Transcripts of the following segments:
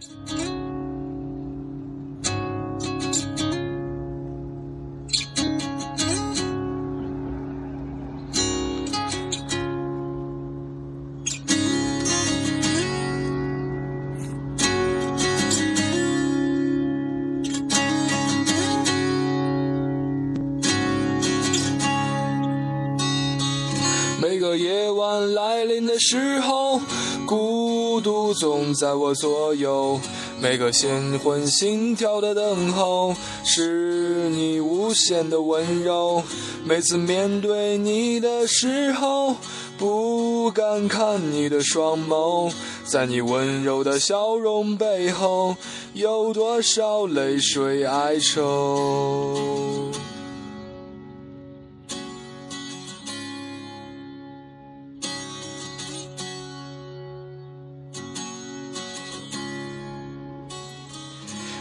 Thank you. 每个夜晚来临的时候，孤独总在我左右。每个鲜昏心跳的等候，是你无限的温柔。每次面对你的时候，不敢看你的双眸，在你温柔的笑容背后，有多少泪水哀愁？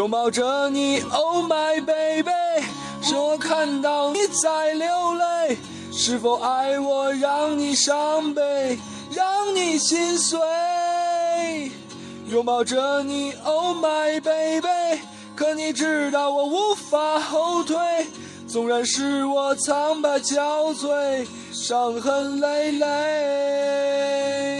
拥抱着你，Oh my baby，是我看到你在流泪，是否爱我让你伤悲，让你心碎？拥抱着你，Oh my baby，可你知道我无法后退，纵然使我苍白憔悴，伤痕累累。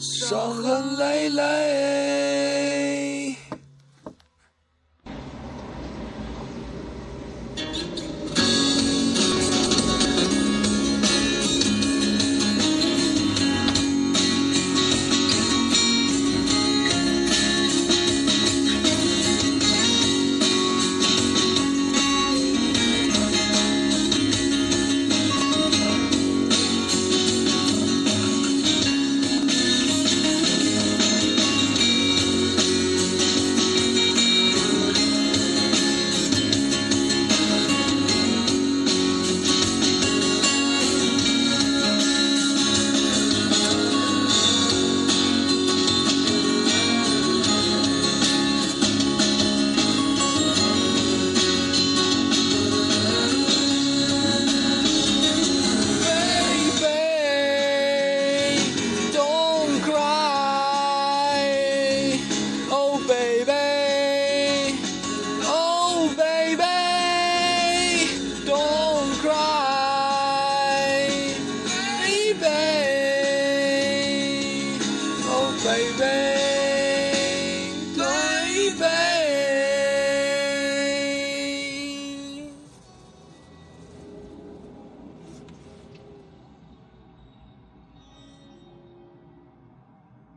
伤痕累累。baby.